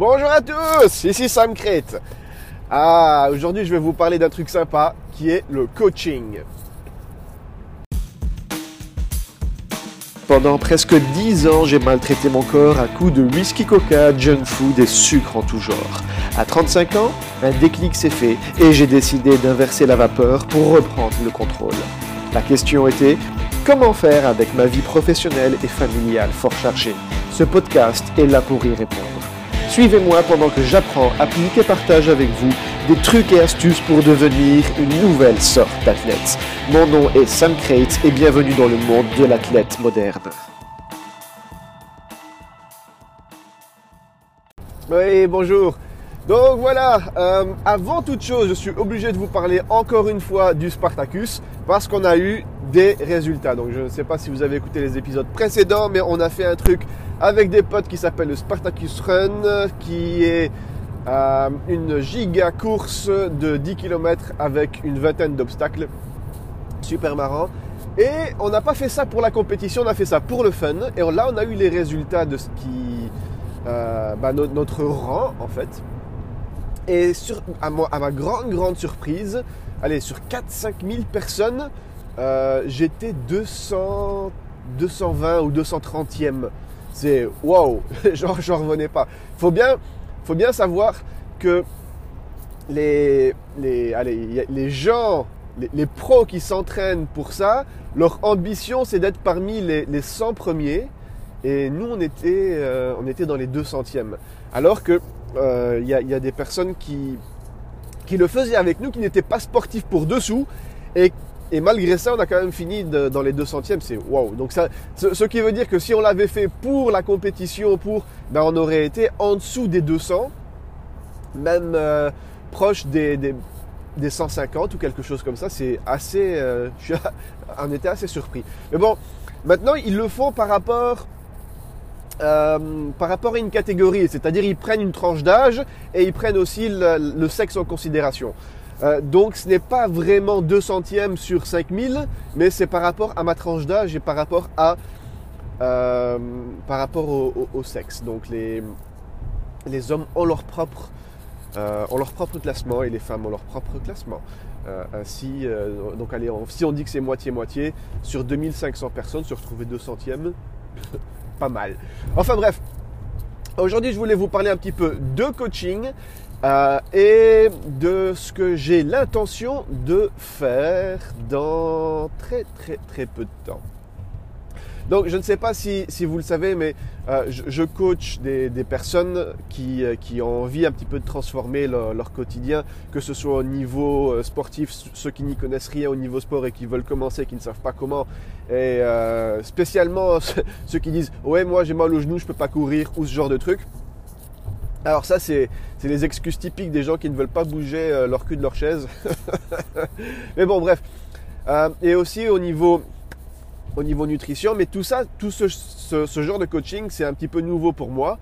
Bonjour à tous, ici Sam Crete. Ah, aujourd'hui je vais vous parler d'un truc sympa qui est le coaching. Pendant presque 10 ans, j'ai maltraité mon corps à coups de whisky coca, junk food et sucre en tout genre. À 35 ans, un déclic s'est fait et j'ai décidé d'inverser la vapeur pour reprendre le contrôle. La question était comment faire avec ma vie professionnelle et familiale fort chargée? Ce podcast est là pour y répondre. Suivez-moi pendant que j'apprends, applique et partage avec vous des trucs et astuces pour devenir une nouvelle sorte d'athlète. Mon nom est Sam Crate et bienvenue dans le monde de l'athlète moderne. Oui, bonjour. Donc voilà, euh, avant toute chose, je suis obligé de vous parler encore une fois du Spartacus parce qu'on a eu des résultats. Donc je ne sais pas si vous avez écouté les épisodes précédents, mais on a fait un truc avec des potes qui s'appelle le Spartacus Run, qui est euh, une giga course de 10 km avec une vingtaine d'obstacles. Super marrant. Et on n'a pas fait ça pour la compétition, on a fait ça pour le fun. Et là, on a eu les résultats de ce qui. Euh, bah, notre rang, en fait. Et sur, à, ma grande, grande surprise, allez, sur 4-5 000 personnes, euh, j'étais 200, 220 ou 230e. C'est wow, genre j'en revenais pas. Faut bien, faut bien savoir que les, les, allez, les gens, les, pros qui s'entraînent pour ça, leur ambition c'est d'être parmi les, les 100 premiers. Et nous on était, euh, on était dans les 200e. Alors que il euh, y, y, a, des personnes qui, qui le faisaient avec nous, qui n'étaient pas sportifs pour dessous et et malgré ça, on a quand même fini dans les 200e. C'est waouh. Donc ça, ce, qui veut dire que si on l'avait fait pour la compétition, pour, ben on aurait été en dessous des 200, même euh, proche des, des, 150 ou quelque chose comme ça. C'est assez, euh, je suis, on était assez surpris. Mais bon, maintenant ils le font par rapport euh, par rapport à une catégorie, c'est-à-dire ils prennent une tranche d'âge et ils prennent aussi le sexe en considération. Euh, donc ce n'est pas vraiment 2 centièmes sur 5000, mais c'est par rapport à ma tranche d'âge et par rapport à euh, par rapport au, sexe. Donc les, les hommes ont leur propre euh, ont leur propre classement et les femmes ont leur propre classement. ainsi, donc allez, si on dit que c'est moitié-moitié, sur 2500 personnes, se retrouver 2 centièmes, pas mal. Enfin bref, aujourd'hui je voulais vous parler un petit peu de coaching euh, et de ce que j'ai l'intention de faire dans très très très peu de temps. Donc je ne sais pas si, vous le savez, mais euh, je, coach des, personnes qui, euh, qui, ont envie un petit peu de transformer leur, quotidien, que ce soit au niveau sportif, ceux qui n'y connaissent rien au niveau sport et qui veulent commencer, qui ne savent pas comment, et spécialement ceux qui disent ouais moi j'ai mal au genou, je peux pas courir ou ce genre de trucs. Alors ça, c'est les excuses typiques des gens qui ne veulent pas bouger euh, leur cul de leur chaise. mais bon, bref. Euh, et aussi au niveau, au niveau nutrition, mais tout ça, tout ce, ce, genre de coaching, c'est un petit peu nouveau pour moi.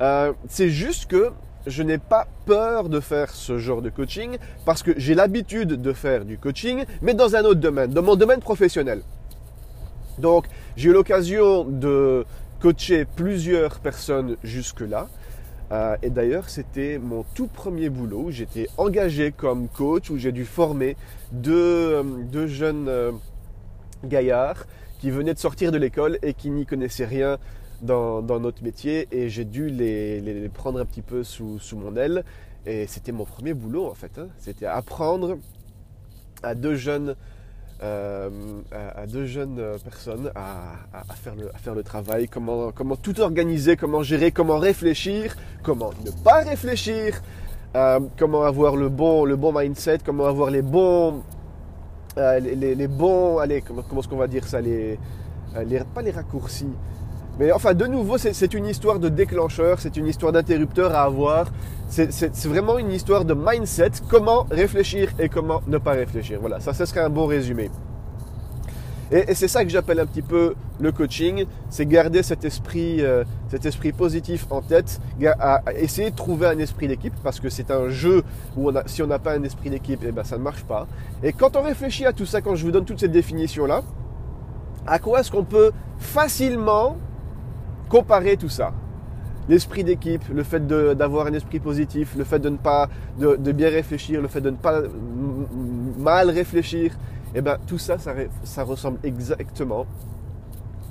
Euh, c'est juste que je n'ai pas peur de faire ce genre de coaching parce que j'ai l'habitude de faire du coaching, mais dans un autre domaine, dans mon domaine professionnel. Donc, j'ai eu l'occasion de coacher plusieurs personnes jusque-là. Euh, et d'ailleurs, c'était mon tout premier boulot où j'étais engagé comme coach, où j'ai dû former deux, euh, jeunes euh, gaillards qui venaient de sortir de l'école et qui n'y connaissaient rien dans, notre métier. Et j'ai dû les, prendre un petit peu sous, mon aile. Et c'était mon premier boulot en fait. Hein. C'était apprendre à deux jeunes euh, à, deux jeunes euh, personnes à, faire, le, travail, comment, tout organiser, comment gérer, comment réfléchir, comment ne pas réfléchir, euh, comment avoir le bon, le bon mindset, comment avoir les bons, les, bons, allez, comment, est-ce qu'on va dire ça, les, pas les raccourcis, mais enfin, de nouveau, c'est une histoire de déclencheur, c'est une histoire d'interrupteur à avoir. C'est vraiment une histoire de mindset, comment réfléchir et comment ne pas réfléchir. Voilà, ça, ce serait un bon résumé. Et, c'est ça que j'appelle un petit peu le coaching, c'est garder cet esprit, euh, cet esprit positif en tête, à, essayer de trouver un esprit d'équipe, parce que c'est un jeu où si on n'a pas un esprit d'équipe, eh ben, ça ne marche pas. Et quand on réfléchit à tout ça, quand je vous donne toutes ces définitions-là, à quoi est-ce qu'on peut facilement comparer tout ça. l'esprit d'équipe, le fait d'avoir un esprit positif, le fait de ne pas de, bien réfléchir, le fait de ne pas mal réfléchir, eh ben tout ça, ça, ressemble exactement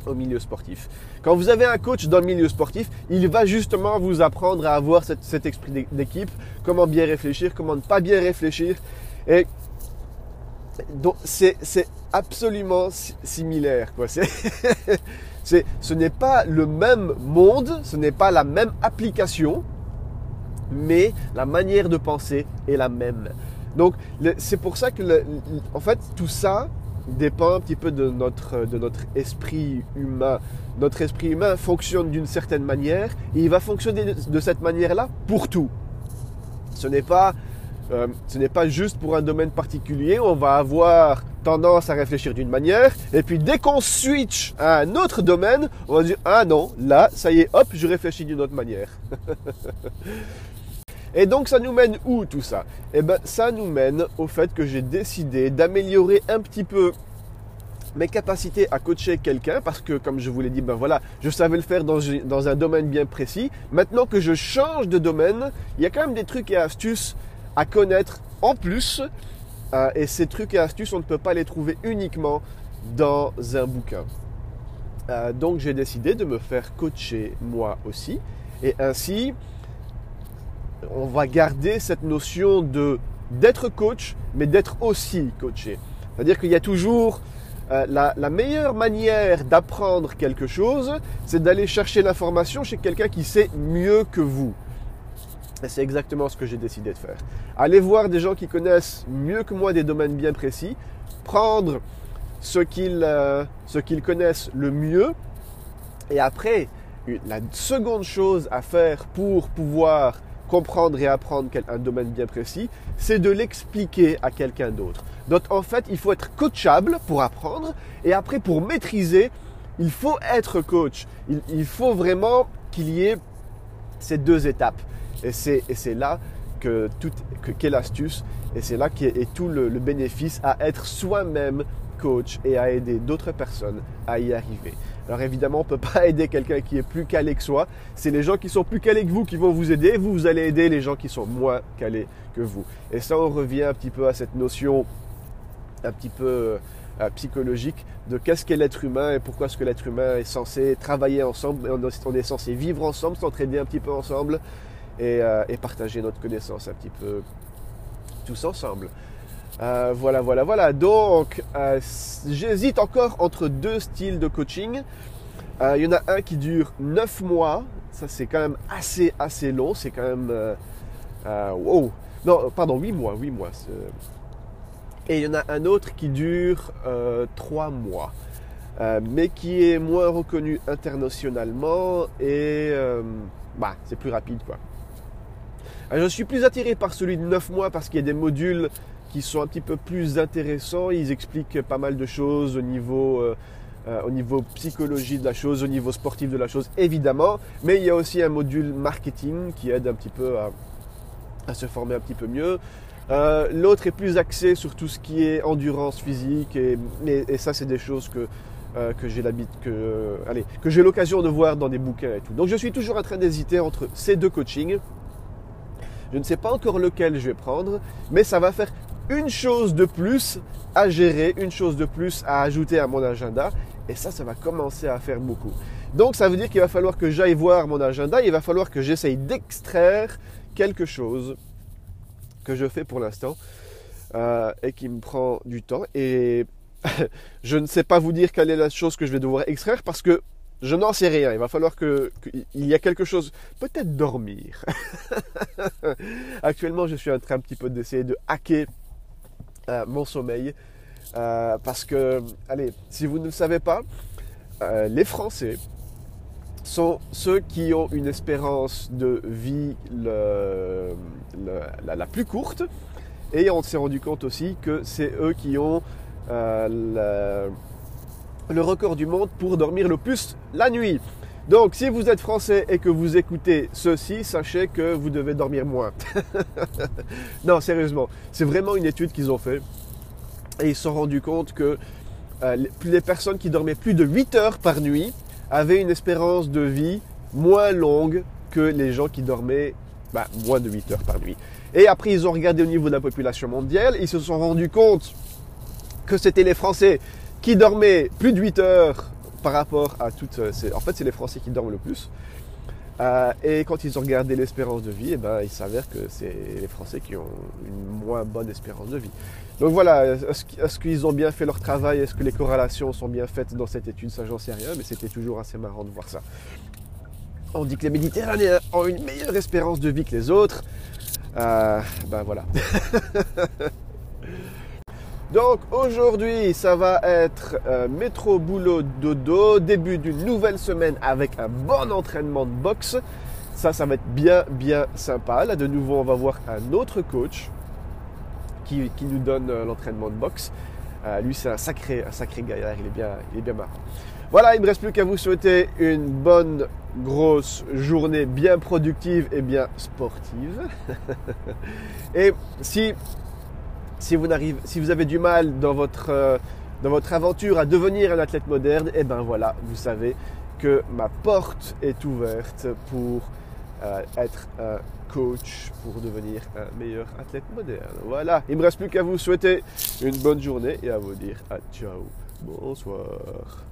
au milieu sportif. Quand vous avez un coach dans le milieu sportif, il va justement vous apprendre à avoir cet esprit d'équipe, comment bien réfléchir, comment ne pas bien réfléchir. Et donc c'est absolument similaire. Quoi. ce n'est pas le même monde, ce n'est pas la même application, mais la manière de penser est la même. Donc c'est pour ça que en fait tout ça dépend un petit peu de notre, de notre esprit humain. Notre esprit humain fonctionne d'une certaine manière et il va fonctionner de cette manière-là pour tout. Ce n'est pas euh, ce n'est pas juste pour un domaine particulier. On va avoir tendance à réfléchir d'une manière. Et puis dès qu'on switch à un autre domaine, on va dire Ah non, là, ça y est, hop, je réfléchis d'une autre manière. Et donc ça nous mène où tout ça? Eh bien ça nous mène au fait que j'ai décidé d'améliorer un petit peu mes capacités à coacher quelqu'un parce que comme je vous l'ai dit, ben voilà, je savais le faire dans, dans un domaine bien précis. Maintenant que je change de domaine, il y a quand même des trucs et astuces à connaître en plus. Euh, et ces trucs et astuces, on ne peut pas les trouver uniquement dans un bouquin. Euh, donc j'ai décidé de me faire coacher moi aussi. Et ainsi, on va garder cette notion de d'être coach, mais d'être aussi coaché. C'est-à-dire qu'il y a toujours euh, la, la, meilleure manière d'apprendre quelque chose, c'est d'aller chercher l'information chez quelqu'un qui sait mieux que vous. Et c'est exactement ce que j'ai décidé de faire. Aller voir des gens qui connaissent mieux que moi des domaines bien précis, prendre ce qu'ils euh, qu'ils connaissent le mieux, et après, la seconde chose à faire pour pouvoir comprendre et apprendre un domaine bien précis, c'est de l'expliquer à quelqu'un d'autre. Donc en fait, il faut être coachable pour apprendre, et après pour maîtriser, il faut être coach. Il faut vraiment qu'il y ait ces deux étapes. Et c'est là que tout, que, qu'est l'astuce, et c'est là qu'est tout le, bénéfice à être soi-même coach et à aider d'autres personnes à y arriver. Alors évidemment, on ne peut pas aider quelqu'un qui est plus calé que soi. C'est les gens qui sont plus calés que vous qui vont vous aider. Vous, vous allez aider les gens qui sont moins calés que vous. Et ça, on revient un petit peu à cette notion un petit peu euh, psychologique de qu'est-ce qu'est l'être humain et pourquoi est-ce que l'être humain est censé travailler ensemble, on est censé vivre ensemble, s'entraider un petit peu ensemble euh, et, partager notre connaissance un petit peu tous ensemble. Euh, voilà, voilà, voilà. Donc, euh, j'hésite encore entre deux styles de coaching. Il y en a un qui dure 9 mois. Ça, c'est quand même assez, assez long. C'est quand même... wow. Non, pardon, 8 mois. 8 mois. Et il y en a un autre qui dure 3 mois. mais qui est moins reconnu internationalement et bah, c'est plus rapide quoi. Euh, je suis plus attiré par celui de 9 mois parce qu'il y a des modules qui sont un petit peu plus intéressants. Ils expliquent pas mal de choses au niveau, euh, euh, au niveau psychologie de la chose, au niveau sportif de la chose, évidemment. Mais il y a aussi un module marketing qui aide un petit peu à, se former un petit peu mieux. L'autre est plus axé sur tout ce qui est endurance physique et, ça c'est des choses que, que j'ai que, que j'ai l'occasion de voir dans des bouquins et tout. Donc je suis toujours en train d'hésiter entre ces deux coachings. Je ne sais pas encore lequel je vais prendre, mais ça va faire une chose de plus à gérer, une chose de plus à ajouter à mon agenda. Et ça, ça va commencer à faire beaucoup. Donc ça veut dire qu'il va falloir que j'aille voir mon agenda, il va falloir que j'essaye d'extraire quelque chose que je fais pour l'instant euh, et qui me prend du temps. Et je ne sais pas vous dire quelle est la chose que je vais devoir extraire parce que je n'en sais rien. Il va falloir que, qu'il y a quelque chose. Peut-être dormir. Actuellement, je suis en train un petit peu d'essayer de hacker euh, mon sommeil. Euh, parce que, allez, si vous ne le savez pas, euh, les Français sont ceux qui ont une espérance de vie la, plus courte. Et on s'est rendu compte aussi que c'est eux qui ont le record du monde pour dormir le plus la nuit. Donc si vous êtes français et que vous écoutez ceci, sachez que vous devez dormir moins. non, sérieusement, c'est vraiment une étude qu'ils ont fait. Et ils se sont rendus compte que euh, les personnes qui dormaient plus de 8 heures par nuit avaient une espérance de vie moins longue que les gens qui dormaient bah, moins de 8 heures par nuit. Et après, ils ont regardé au niveau de la population mondiale, ils se sont rendus compte que c'était les Français qui dormaient plus de 8 heures par rapport à toutes... Euh, en fait, c'est les Français qui dorment le plus. Euh, et quand ils ont regardé l'espérance de vie, eh ben, il s'avère que c'est les Français qui ont une moins bonne espérance de vie. Donc voilà, est-ce qu'ils ont bien fait leur travail? Est-ce que les corrélations sont bien faites dans cette étude? Ça, j'en sais rien, mais c'était toujours assez marrant de voir ça. On dit que les Méditerranéens ont une meilleure espérance de vie que les autres. Euh, ben voilà. Donc aujourd'hui, ça va être euh, métro, boulot, dodo, début d'une nouvelle semaine avec un bon entraînement de boxe. Ça, ça va être bien, bien sympa. Là, de nouveau, on va voir un autre coach qui, nous donne euh, l'entraînement de boxe. Euh, lui, c'est un sacré, un sacré gaillard. Il est bien, il est bien marrant. Voilà, il ne me reste plus qu'à vous souhaiter une bonne, grosse journée bien productive et bien sportive. et si si vous, si vous avez du mal dans votre, euh, dans votre aventure à devenir un athlète moderne, eh ben voilà, vous savez que ma porte est ouverte pour euh, être un coach, pour devenir un meilleur athlète moderne. Voilà, il ne me reste plus qu'à vous souhaiter une bonne journée et à vous dire à ciao, bonsoir.